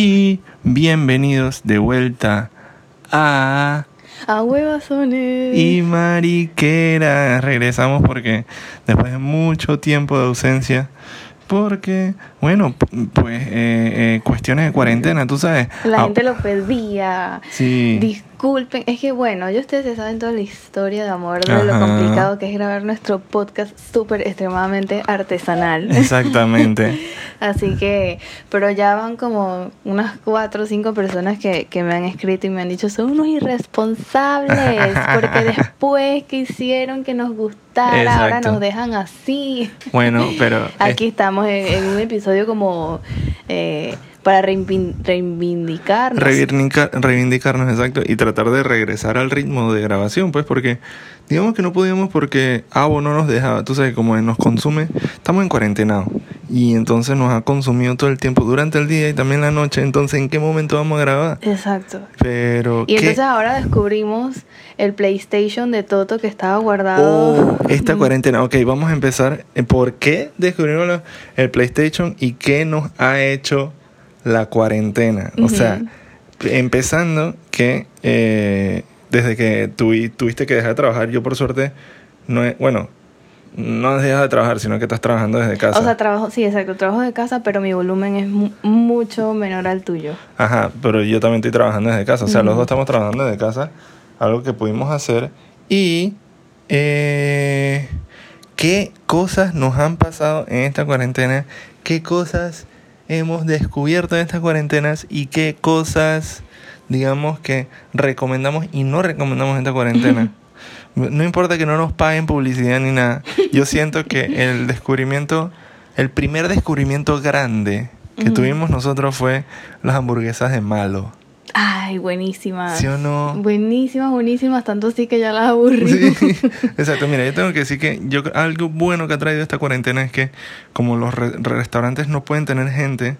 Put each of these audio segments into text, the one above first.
Y bienvenidos de vuelta a A huevazones. Y Mariquera. Regresamos porque después de mucho tiempo de ausencia, porque, bueno, pues eh, eh, cuestiones de cuarentena, tú sabes. La Ah, gente lo pedía. Sí. Disculpen, es que bueno, ya ustedes se saben toda la historia de amor de lo complicado que es grabar nuestro podcast súper extremadamente artesanal. Exactamente. Así que, pero ya van como unas cuatro o cinco personas que, que me han escrito y me han dicho, son unos irresponsables, porque después que hicieron que nos gustara, ahora nos dejan así. Bueno, pero... Aquí estamos en, en un episodio como eh, para reivin- reivindicarnos. reivindicar, reivindicarnos, exacto, y tratar de regresar al ritmo de grabación, pues, porque digamos que no podíamos porque Abo no nos dejaba, tú sabes, como nos consume, estamos en cuarentena y entonces nos ha consumido todo el tiempo durante el día y también la noche, entonces ¿en qué momento vamos a grabar? Exacto. Pero Y ¿qué? entonces ahora descubrimos el PlayStation de Toto que estaba guardado. Oh, esta cuarentena. Ok, vamos a empezar. ¿Por qué descubrimos el PlayStation y qué nos ha hecho la cuarentena? O sea, empezando que eh, desde que tuvi- tuviste que dejar de trabajar, yo por suerte, no he- bueno, no has dejado de trabajar, sino que estás trabajando desde casa. O sea, trabajo, sí, exacto, trabajo de casa, pero mi volumen es mu- mucho menor al tuyo. Ajá, pero yo también estoy trabajando desde casa. O sea, los dos estamos trabajando desde casa. Algo que pudimos hacer. Y. eh, ¿Qué cosas nos han pasado en esta cuarentena? ¿Qué cosas hemos descubierto en estas cuarentenas? ¿Y qué cosas, digamos, que recomendamos y no recomendamos en esta cuarentena? No importa que no nos paguen publicidad ni nada. Yo siento que el descubrimiento, el primer descubrimiento grande que tuvimos nosotros fue las hamburguesas de malo. Ay, buenísimas. ¿Sí o no? Buenísimas, buenísimas, tanto sí que ya las aburrí. Sí, exacto. Mira, yo tengo que decir que yo algo bueno que ha traído esta cuarentena es que como los re- restaurantes no pueden tener gente,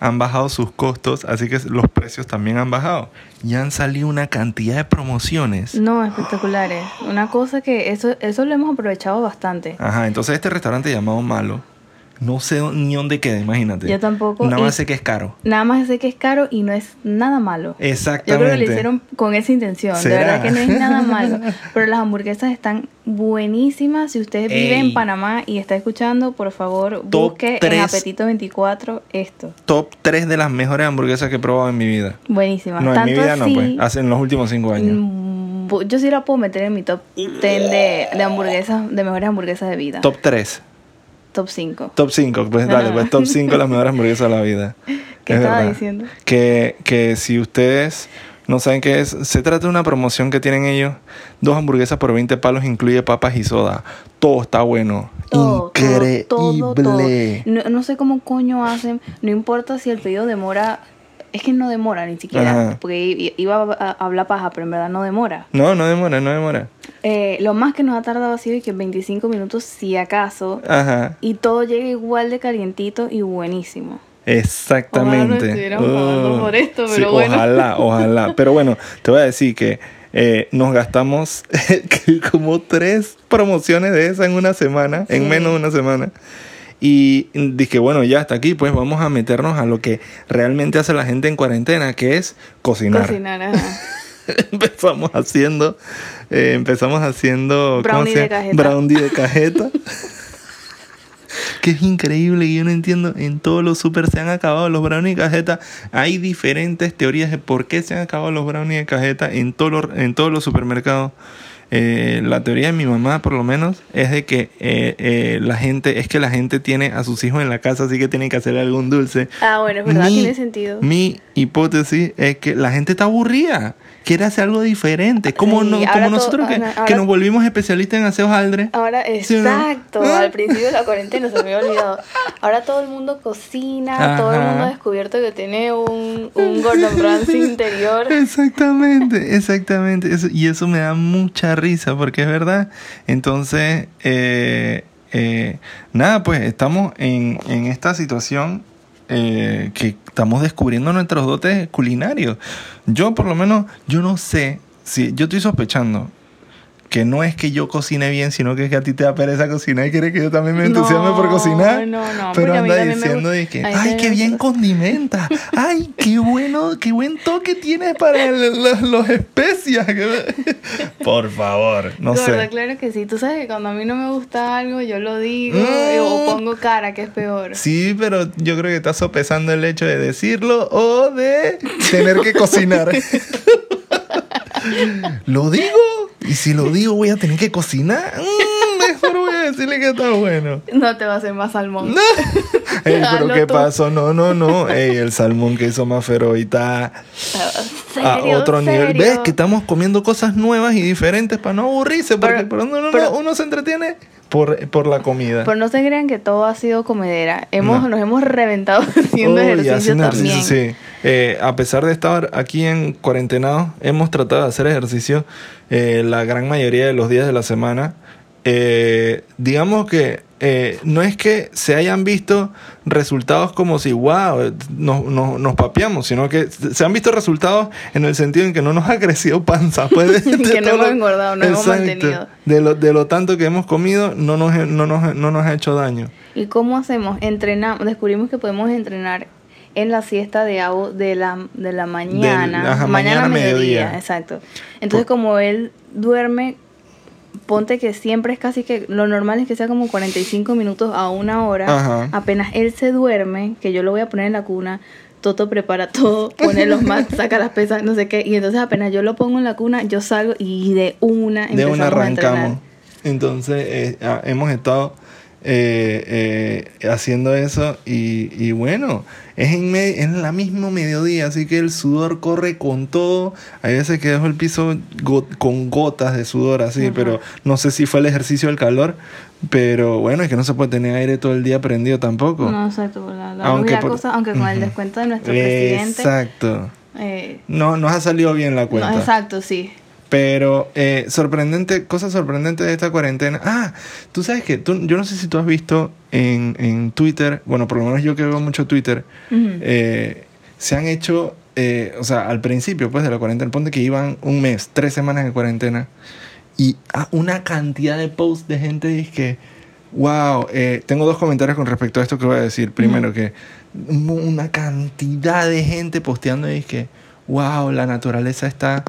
han bajado sus costos, así que los precios también han bajado. Y han salido una cantidad de promociones. No, espectaculares. Una cosa que eso, eso lo hemos aprovechado bastante. Ajá, entonces este restaurante llamado Malo, no sé ni dónde queda, imagínate. Yo tampoco. Nada más sé que es caro. Nada más sé que es caro y no es nada malo. Yo Exactamente. creo que lo hicieron con esa intención. ¿Será? De verdad que no es nada malo. Pero las hamburguesas están buenísimas. Si usted vive Ey. en Panamá y está escuchando, por favor, Top busque en. Apetito 24 esto. Top 3 de las mejores hamburguesas que he probado en mi vida. Buenísimas. No, en mi vida no, pues. Hace en los últimos 5 años. mm, yo sí la puedo meter en mi top 10 de, de hamburguesas, de mejores hamburguesas de vida. Top 3. Top 5. Top 5, pues dale, pues top 5 de las mejores hamburguesas de la vida. ¿Qué Es estaba verdad. diciendo? Que, que si ustedes no saben qué es, se trata de una promoción que tienen ellos. Dos hamburguesas por 20 palos, incluye papas y soda. Todo está bueno. Todo, Increíble. todo, todo. No, no sé cómo coño hacen. No importa si el pedido demora. Es que no demora ni siquiera. Ajá. Porque iba a a hablar paja, pero en verdad no demora. No, no demora, no demora. Eh, lo más que nos ha tardado ha sido que 25 minutos, si acaso. Ajá, Y todo llega igual de calientito y buenísimo. exactamente. Ojalá pagando por esto, sí, pero bueno. Ojalá, ojalá. Pero bueno, te voy a decir que eh, nos gastamos como tres promociones de esas en una semana, en menos de una semana. Y dije, bueno, ya hasta aquí, pues vamos a meternos a lo que realmente hace la gente en cuarentena, que es cocinar. Cocinar, ajá. empezamos haciendo, eh, empezamos haciendo ¿cómo Brownie de cajeta. Brownie de cajeta. que es increíble y yo no entiendo, en todos los super se han acabado los brownies de cajeta. Hay diferentes teorías de por qué se han acabado los brownies de cajeta en, todos los- en todos los supermercados. Eh, la teoría de mi mamá, por lo menos, es de que eh, eh, la gente, es que la gente tiene a sus hijos en la casa, así que tienen que hacer algún dulce. Ah, bueno, es verdad, Mi- tiene sentido. Mi hipótesis es que la gente está aburrida, quiere hacer algo diferente. Como, Sí, no, como nosotros que, ahora- que nos volvimos especialistas en hacer hojaldre. Ahora, ¿Sí o no? exacto, ¿Ah? al principio de la cuarentena se me había olvidado. Ahora todo el mundo cocina, todo el mundo ha descubierto que tiene un, un Gordon Ramsay interior. Exactamente, exactamente. Eso- y eso me da mucha risa porque es verdad. Entonces, eh, eh, nada, pues estamos en, en esta situación eh, que estamos descubriendo nuestros dotes culinarios. Yo por lo menos, yo no sé, si yo estoy sospechando que no es que yo cocine bien, sino que es que a ti te da pereza cocinar y quieres que yo también me entusiasme por cocinar. No, no, Pero porque a mí anda me diciendo de que, ay, qué bien gusta". condimenta. Ay, qué bueno, qué buen toque tienes para los, especias. Por favor, no Gorda, sé. claro que sí. Tú sabes que cuando a mí no me gusta algo, yo lo digo Mm. o pongo cara, que es peor. Sí, pero yo creo que estás sopesando el hecho de decirlo o de tener que cocinar. ¿Lo digo? Y si lo digo, voy a tener que cocinar. Mm, mejor voy a decirle que está bueno. No te va a hacer más salmón. No. Ey, pero ¿qué pasó? No, no, no. Ey, el salmón que hizo Mafero está a otro nivel. ¿Ves que estamos comiendo cosas nuevas y diferentes para no aburrirse? Porque Pero- uno, pero- uno se entretiene por, por la comida. Pero no se crean que todo ha sido comedera. Hemos, No. Nos hemos reventado haciendo Uy, ejercicio haciendo también. ejercicio, sí. Eh, a pesar de estar aquí en cuarentenados, hemos tratado de hacer ejercicio eh, la gran mayoría de los días de la semana. Eh, digamos que no es que se hayan visto resultados como si, wow, nos, nos, nos papeamos, sino que se han visto resultados en el sentido en que no nos ha crecido panza. Pues, de- de Que no hemos engordado, nos hemos mantenido. De lo, de lo tanto que hemos comido, no nos, no nos, no nos ha hecho daño. ¿Y cómo hacemos? Entrenamos, descubrimos que podemos entrenar en la siesta de, Abo de, la, de la mañana. ajá, mañana, mañana, mediodía, mediodía. exacto. Entonces, como él duerme, ponte que siempre es casi que lo normal es que sea como 45 minutos a una hora. Ajá. Apenas él se duerme, que yo lo voy a poner en la cuna. Toto prepara todo, pone los mats, saca las pesas, no sé qué. Y entonces apenas yo lo pongo en la cuna, yo salgo y de una de una a arrancamos. Entonces eh, ah, hemos estado eh, eh, haciendo eso y, y bueno, es en, en la misma mediodía, así que el sudor corre con todo. Hay veces que dejo el piso con gotas de sudor así, Ajá. pero no sé si fue el ejercicio del calor. Pero bueno, es que no se puede tener aire todo el día prendido tampoco. No, exacto. La, la Aunque por- cosa, aunque con el descuento de nuestro presidente. Exacto. eh, No, nos ha salido bien la cuenta. no, exacto, sí. Pero eh, sorprendente, cosa sorprendente de esta cuarentena. Ah, tú sabes que tú, yo no sé si tú has visto en, en Twitter, bueno, por lo menos yo que veo mucho Twitter, eh, se han hecho, eh, o sea, al principio pues de la cuarentena, ponte que iban un mes, tres semanas de cuarentena, y ah, una cantidad de posts de gente dice que, wow, tengo dos comentarios con respecto a esto que voy a decir. Primero que una cantidad de gente posteando y dice que, wow, la naturaleza está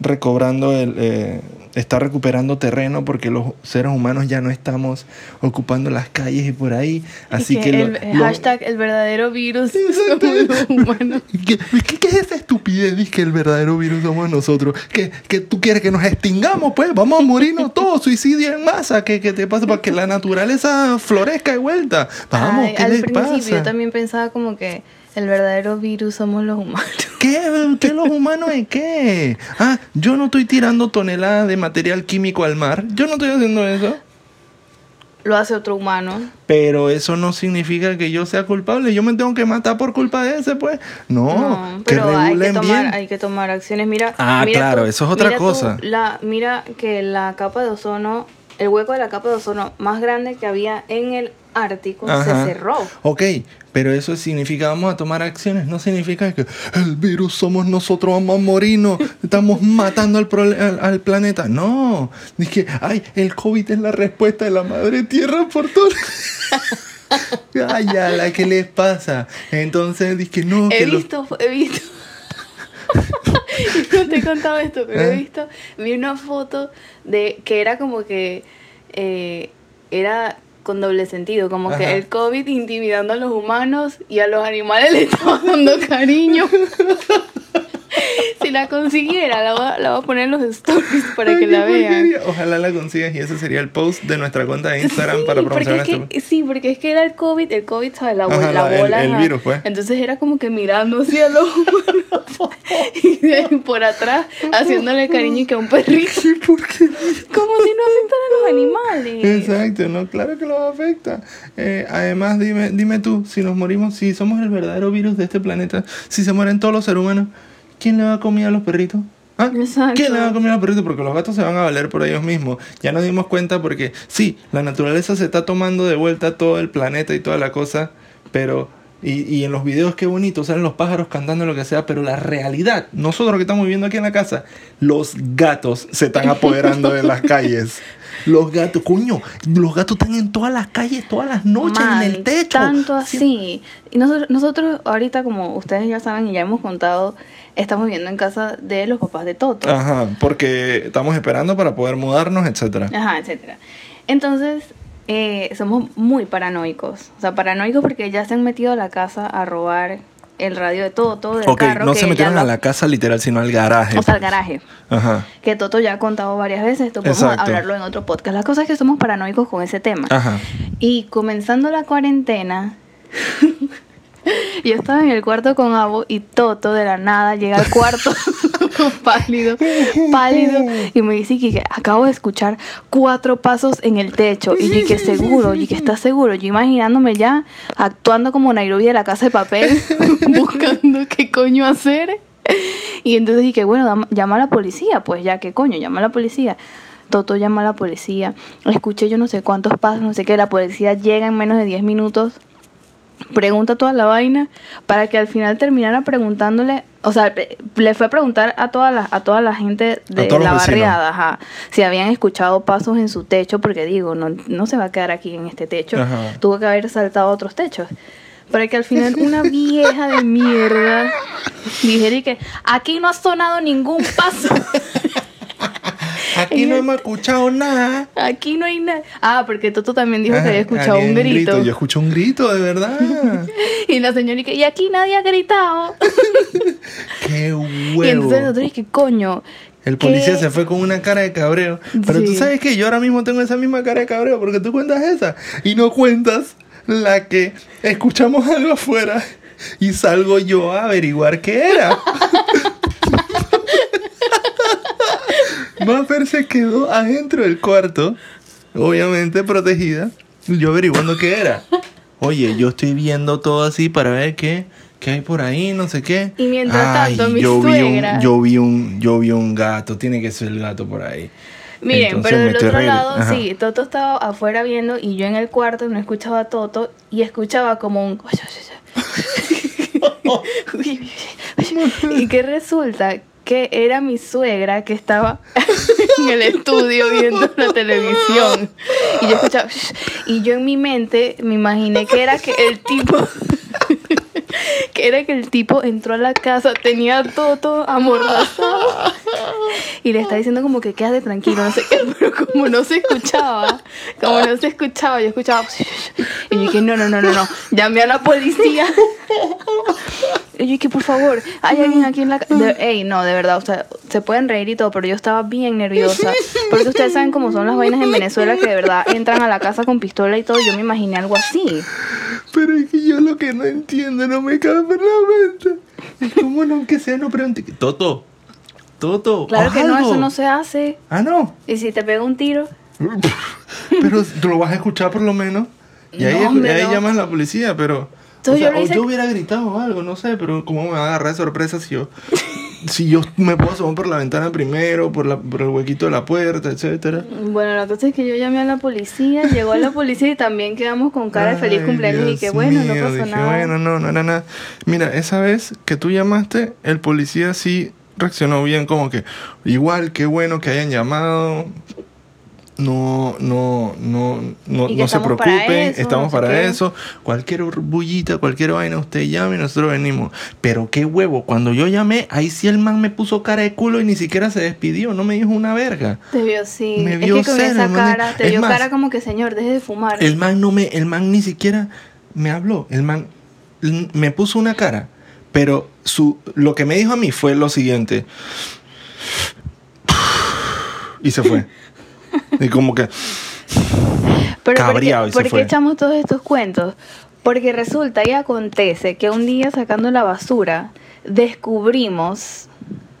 recobrando el... eh, está recuperando terreno porque los seres humanos ya no estamos ocupando las calles y por ahí. Así Y que, lo- el, lo- hashtag el verdadero virus somos humanos. ¿Qué, es esa estupidez? Dice que el verdadero virus somos nosotros. ¿Que, que tú quieres que nos extingamos? Pues vamos a morirnos todos, suicidio en masa. ¿Qué, qué te pasa? Para que la naturaleza florezca de vuelta. Vamos, Ay, ¿qué al les principio pasa? yo también pensaba como que el verdadero virus somos los humanos. ¿Qué? ¿Qué los humanos de qué? Ah, yo no estoy tirando toneladas de material químico al mar. Yo no estoy haciendo eso. Lo hace otro humano. Pero eso no significa que yo sea culpable. Yo me tengo que matar por culpa de ese, pues. No, No, que pero hay que, tomar, bien. hay que tomar acciones. Mira, Ah, mira claro, eso es otra mira tú cosa. la, mira que la capa de ozono, el hueco de la capa de ozono más grande que había en el Ártico Ajá. se cerró. Ok, pero eso significa vamos a tomar acciones, no significa que el virus somos nosotros, vamos a morirnos, estamos matando al, al, al planeta. No, dije, ay, el COVID es la respuesta de la madre tierra por todo. ay, ya, la que les pasa. Entonces dije, no, He que visto, he visto. no te he contado esto, pero he ¿Eh? visto, vi una foto de que era como que eh, era con doble sentido, como Ajá. que el COVID intimidando a los humanos y a los animales le estaba dando cariño. la consiguiera, la voy, a, la voy a poner en los stories para Ay, que la vean. Ojalá la consigas y ese sería el post de nuestra cuenta de Instagram Sí, para promocionar es este Sí, porque es que era el COVID, el COVID, ¿sabes? La, Ajá, la bola. el virus, pues. Entonces era como que mirando hacia los y de ahí por atrás haciéndole cariño y que a un perrito. ¿Por qué? Como si no afectara a los animales. Exacto, no, claro que los afecta. Eh, además, dime, dime tú, si nos morimos, si somos el verdadero virus de este planeta, si se mueren todos los seres humanos, ¿quién le va a comer a los perritos? ¿Ah? ¿Quién le va a comer a los perritos? Porque los gatos se van a valer por ellos mismos. Ya nos dimos cuenta porque sí, la naturaleza se está tomando de vuelta todo el planeta y toda la cosa, pero Y, y en los videos qué bonito, salen los pájaros cantando lo que sea, pero la realidad, nosotros que estamos viviendo aquí en la casa, los gatos se están apoderando de las calles. Los gatos, coño, los gatos están en todas las calles, todas las noches, Man, en el techo. Tanto así. Y nosotros, nosotros ahorita, como ustedes ya saben y ya hemos contado, estamos viviendo en casa de los papás de Toto. Ajá, porque estamos esperando para poder mudarnos, etcétera. Ajá, etcétera. Entonces, eh, somos muy paranoicos. O sea, paranoicos porque ya se han metido a la casa a robar el radio de Toto, del Ok, carro. no que se metieron lo- a la casa literal, sino al garaje. O sea, al garaje. Ajá, Que Toto ya ha contado varias veces. Esto podemos Exacto. hablarlo en otro podcast. La cosa es que somos paranoicos con ese tema. ajá. Y comenzando la cuarentena, yo estaba en el cuarto con Abo y Toto de la nada llega al cuarto pálido, pálido, y me dice que acabo de escuchar cuatro pasos en el techo. Y yo que seguro, y que está seguro. Yo imaginándome ya actuando como Nairobi de la casa de papel, buscando qué coño hacer. Y entonces dije, bueno, llama a la policía, pues ya, ¿qué coño? Llama a la policía. Toto llama a la policía. Escuché yo no sé cuántos pasos, no sé qué. La policía llega en menos de 10 minutos. Pregunta toda la vaina para que al final terminara preguntándole, o sea, le- le fue a preguntar a toda la, a toda la gente de la barriada, ajá, si habían escuchado pasos en su techo, porque digo, no, no se va a quedar aquí en este techo, Ajá. tuvo que haber saltado a otros techos. Para que al final una vieja de mierda dijera y que aquí no ha sonado ningún paso. Aquí no hemos escuchado nada. Aquí no hay nada. Ah, porque Toto también dijo que había escuchado alguien un grito. Yo escuché un grito, de verdad. Y la señora y aquí nadie ha gritado. Qué huevo. Y entonces nosotros que coño. El policía ¿qué? se fue con una cara de cabreo. Pero tú sabes que yo ahora mismo tengo esa misma cara de cabreo porque tú cuentas esa y no cuentas la que escuchamos algo afuera y salgo yo a averiguar qué era. Maffer se quedó adentro del cuarto, obviamente protegida, yo averiguando qué era. Oye, yo estoy viendo todo así para ver qué, qué hay por ahí, no sé qué. Y mientras tanto, mi yo vi un, suegra- yo vi un, yo vi un gato, tiene que ser el gato por ahí. Miren, Entonces pero del otro lado, Ajá. sí, Toto estaba afuera viendo y yo en el cuarto no escuchaba a Toto y escuchaba como un... y que resulta que era mi suegra que estaba en el estudio viendo la televisión. Y yo escuchaba y yo en mi mente me imaginé que era que el tipo que era que el tipo entró a la casa tenía a Toto amordazado y le está diciendo como que quédate tranquilo, no sé qué, pero como no se escuchaba, como no se escuchaba, yo escuchaba y yo dije, no, no, no, no, no, llamé a la policía. Y yo dije, por favor, hay alguien aquí en la casa. Ey, no, de verdad, o sea, se pueden reír y todo, pero yo estaba bien nerviosa. Porque ustedes saben cómo son las vainas en Venezuela que de verdad entran a la casa con pistola y todo. Yo me imaginé algo así. Pero es que yo lo que no entiendo no me cabe por la mente. ¿Cómo no que sea no pregunte? Toto, Toto. Claro que no, eso no se hace. Ah, no. Y si te pega un tiro, Pero tú lo vas a escuchar por lo menos. Y ahí, No, hombre, ahí no. llamas a la policía, pero. O sea, yo o hubiera gritado o algo, no sé, pero ¿cómo me va a agarrar de sorpresa si yo. si yo me puedo asomar por la ventana primero, por, la, por el huequito de la puerta, etcétera? Bueno, la cosa es que yo llamé a la policía, llegó la policía y también quedamos con cara de feliz cumpleaños y que bueno, no mío, pasó dije, nada. Bueno, no, no era nada. Mira, esa vez que tú llamaste, el policía sí reaccionó bien, como que igual, qué bueno que hayan llamado. No, no, no, no, no se preocupen, eso, estamos no sé para qué. eso. Cualquier bullita, cualquier vaina, usted llame y nosotros venimos. Pero qué huevo, cuando yo llamé, ahí sí el man me puso cara de culo y ni siquiera se despidió, no me dijo una verga. Te vio sí. Me es vio que con esa cara, te Es vio cara como que señor, deje de fumar. El man no me, el man ni siquiera me habló. El man me puso una cara. Pero su, lo que me dijo a mí fue lo siguiente. Y se fue. Y como que. Pero cabreado ¿por y se por qué fue. echamos todos estos cuentos? Porque resulta y acontece que un día sacando la basura descubrimos,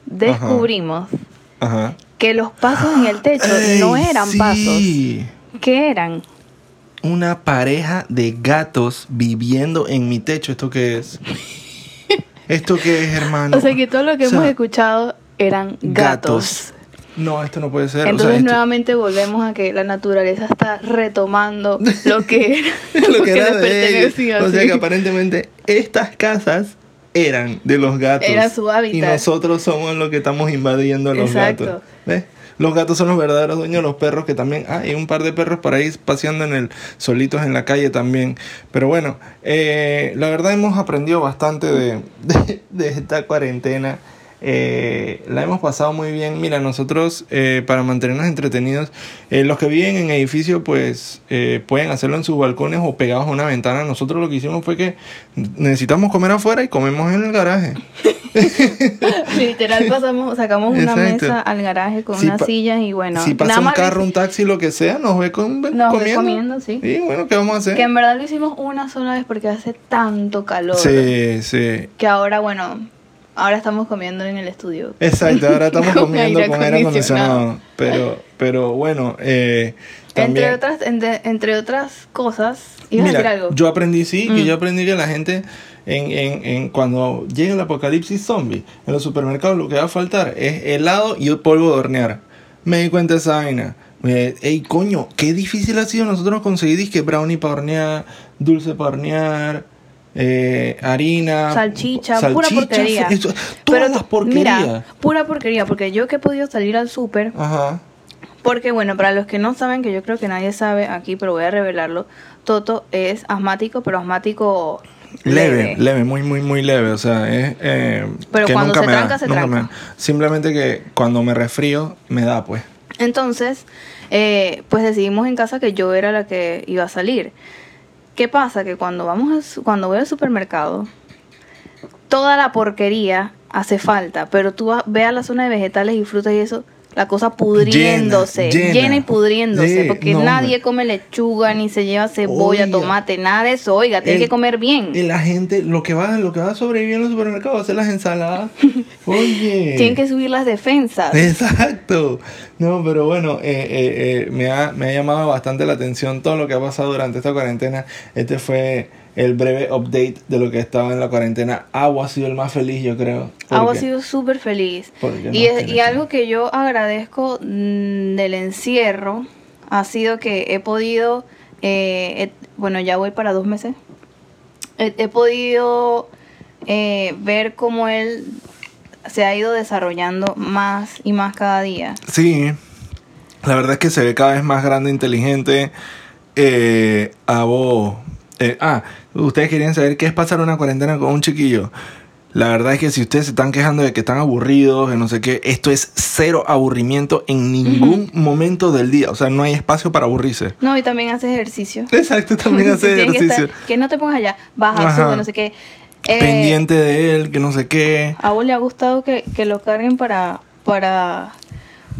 descubrimos Ajá. que los pasos en el techo no eran sí. pasos. ¿Qué eran? Una pareja de gatos viviendo en mi techo. ¿Esto qué es? ¿Esto qué es, hermano? O sea que todo lo que O sea, hemos escuchado eran gatos. no, esto no puede ser. o sea, Entonces esto- nuevamente volvemos a que la naturaleza está retomando lo que era, lo que era de ellos. O sea que aparentemente estas casas eran de los gatos. Era su hábitat. Y nosotros somos los que estamos invadiendo a los Exacto. gatos. ¿Ves? Los gatos son los verdaderos dueños, los perros que también... Ah, hay un par de perros por ahí paseando en el solitos en la calle también. Pero bueno, eh, la verdad hemos aprendido bastante de, de esta cuarentena. Eh, la hemos pasado muy bien. Mira, nosotros eh, para mantenernos entretenidos, eh, los que viven en edificio pues eh, pueden hacerlo en sus balcones o pegados a una ventana. Nosotros lo que hicimos fue que necesitamos comer afuera y comemos en el garaje. Literal pasamos, sacamos una Exacto. mesa al garaje con Si unas sillas y bueno, si pasa nada un carro, un taxi, lo que sea, nos ve, con, Nos ve comiendo. comiendo, sí. Y bueno, ¿qué vamos a hacer? que en verdad lo hicimos una sola vez porque hace tanto calor Sí, sí. que ahora bueno, ahora estamos comiendo en el estudio. Exacto, ahora estamos Con comiendo aire con aire acondicionado. Pero, pero bueno, eh, también... Entre otras, entre, entre otras cosas, ibas a decir Mira, algo. yo aprendí, sí, que Mm. yo aprendí que la gente, en, en, en cuando llega el apocalipsis zombie, en los supermercados lo que va a faltar es helado y polvo de hornear. Me di cuenta de esa vaina. Ey, coño, qué difícil ha sido nosotros conseguir disque brownie para hornear, dulce para hornear, eh, harina, Salchicha, pura porquería. eso- todas Pero las tú- porquerías. Mira, pura porquería, porque yo que he podido salir al súper, Ajá. porque bueno, para los que no saben, que yo creo que nadie sabe aquí, pero voy a revelarlo, Toto es asmático, pero asmático Leve, leve, muy, muy, muy leve. O sea, es. eh, Pero que cuando nunca se me da, tranca, se nunca tranca. me da. Simplemente que cuando me resfrío, me da, pues. Entonces, eh, pues decidimos en casa que yo era la que iba a salir. ¿Qué pasa? Que cuando vamos su- cuando voy al supermercado, toda la porquería hace falta, pero tú ve a la zona de vegetales y frutas y eso, la cosa pudriéndose, Llena, llena, llena. y pudriéndose, Sí, porque no, nadie hombre. come lechuga, ni se lleva cebolla, Oiga. tomate, nada de eso, oiga, tiene que comer bien. Y la gente, lo que va, lo que va a sobrevivir en los supermercados, hacer las ensaladas. Oye. Tienen que subir las defensas. Exacto. No, pero bueno, eh, eh, eh, me, ha, me ha llamado bastante la atención todo lo que ha pasado durante esta cuarentena. Este fue el breve update de lo que estaba en la cuarentena. Agua ha sido el más feliz, yo creo. Agua ha sido súper feliz. no Y, es- y algo que yo agradezco mm, del encierro ha sido que he podido, eh, he- bueno, ya voy para dos meses, he, he podido eh, ver cómo él se ha ido desarrollando más y más cada día. Sí, la verdad es que se ve cada vez más grande, inteligente. Eh, a vos. Eh, ah, ustedes querían saber qué es pasar una cuarentena con un chiquillo. La verdad es que si ustedes se están quejando de que están aburridos, de no sé qué, esto es cero aburrimiento en ningún momento del día. O sea, no hay espacio para aburrirse. No, y también hace ejercicio. Exacto, también hace Tiene que ejercicio. estar- Que, no te pongas allá, baja, sube, no sé qué. Eh, Pendiente de él, que no sé qué. A vos le ha gustado que, que lo carguen para, para,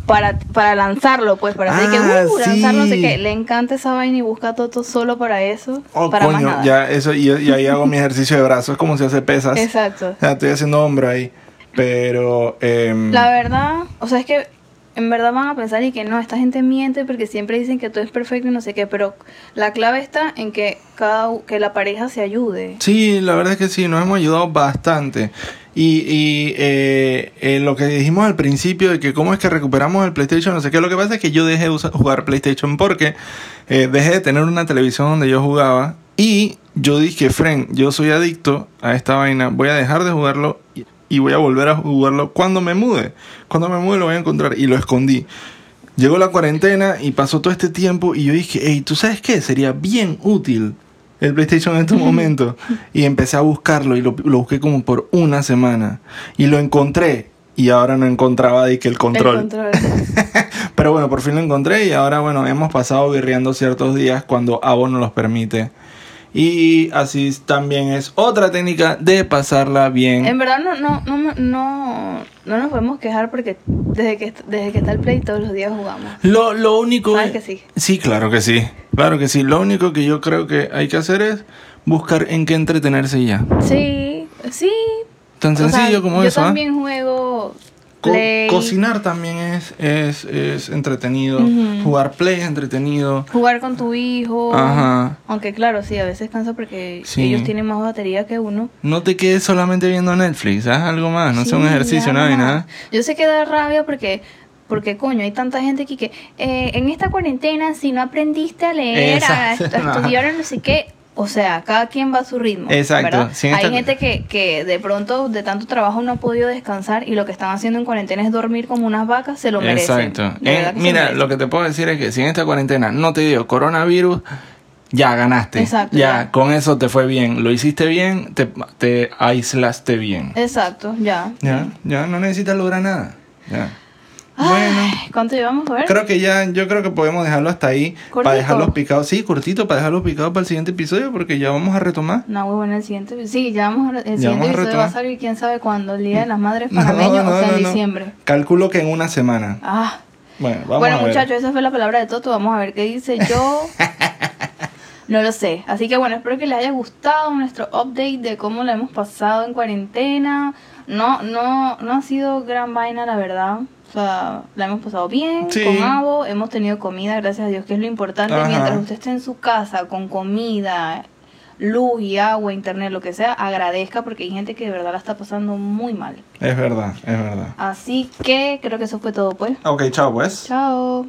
para, para lanzarlo, pues, para hacer que Ah, uh, lanzar no sé sí. qué. Le encanta esa vaina y busca a Toto solo para eso, Oh, para más coño, nada. ya eso, y, y ahí hago mi ejercicio de brazos, es como si hace pesas. Exacto. Sea, estoy haciendo hombro ahí. Pero. em, La verdad, o sea, es que en verdad van a pensar y que no, esta gente miente porque siempre dicen que todo es perfecto y no sé qué, pero la clave está en que cada que la pareja se ayude. Sí, la verdad es que sí, nos hemos ayudado bastante. Y, eh, eh, lo que dijimos al principio de que cómo es que recuperamos el PlayStation, no sé qué, lo que pasa es que yo dejé de jugar PlayStation porque eh, dejé de tener una televisión donde yo jugaba y yo dije, Fren, yo soy adicto a esta vaina, voy a dejar de jugarlo y, voy a volver a jugarlo cuando me mude. Cuando me mude lo voy a encontrar y lo escondí. Llegó la cuarentena y pasó todo este tiempo y yo dije, hey, ¿tú sabes qué? Sería bien útil el PlayStation en estos momentos. Y empecé a buscarlo y lo, lo busqué como por una semana. Y lo encontré y ahora no encontraba de que el control. El control. Pero bueno, por fin lo encontré y ahora bueno, hemos pasado birreando ciertos días cuando Abo nos los permite. Y así también es otra técnica de pasarla bien. En verdad no, no, no, no, no, no nos podemos quejar porque desde que, desde que está el play todos los días jugamos. Lo, lo único ¿Sabes es- que sí? Sí, claro que sí. Claro que sí. Lo único que yo creo que hay que hacer es buscar en qué entretenerse y ya. Sí, sí. Tan O sea, sencillo como yo eso. ¿ah? también juego Co- play, cocinar también es, es, es entretenido. Ujú. Jugar play es entretenido. jugar con tu hijo. Ajá. Aunque claro, sí, a veces cansa porque Sí. ellos tienen más batería que uno. No te quedes solamente viendo Netflix, haz algo más, no sea un Sí, ejercicio, nada nada. Yo sé que da rabia porque Porque, coño, hay tanta gente aquí que eh, en esta cuarentena, si no aprendiste a leer, a, a estudiar, no sé qué. O sea, cada quien va a su ritmo. Exacto. hay gente que, que de pronto, de tanto trabajo, no ha podido descansar y lo que están haciendo en cuarentena es dormir como unas vacas, se lo merecen. Exacto. Se mira, lo que te puedo decir es que si en esta cuarentena no te dio coronavirus, ya ganaste. Exacto, Ya, ya. con eso te fue bien. Lo hiciste bien, te, te aislaste bien. Exacto, ya. Ya, ya no necesitas lograr nada. Ya. Bueno. Ay, ¿Cuánto llevamos a ver? Creo que ya, yo creo que podemos dejarlo hasta ahí. ¿Cortito? Para dejarlos picados. Sí, cortito, para dejarlos picados para el siguiente episodio, porque ya vamos a retomar. No, muy bueno el siguiente. Sí, ya vamos a, el siguiente vamos a episodio va a retomar. salir quién sabe cuándo, el Día de las Madres No, panameño, no, o sea, no, en no. diciembre. Calculo que en una semana. Ah, Bueno, vamos bueno, a ver. muchachos, esa fue la palabra de Toto. Vamos a ver qué dice yo. No lo sé. Así que bueno, espero que les haya gustado nuestro update de cómo lo hemos pasado en cuarentena. No, no, no ha sido gran vaina, la verdad. O sea, la hemos pasado bien, Sí. con Avo, hemos tenido comida, gracias a Dios, que es lo importante. Ajá. Mientras usted esté en su casa con comida, luz y agua, internet, lo que sea, agradezca porque hay gente que de verdad la está pasando muy mal. Es verdad, es verdad. Así que creo que eso fue todo, pues. Ok, chao pues. Chao.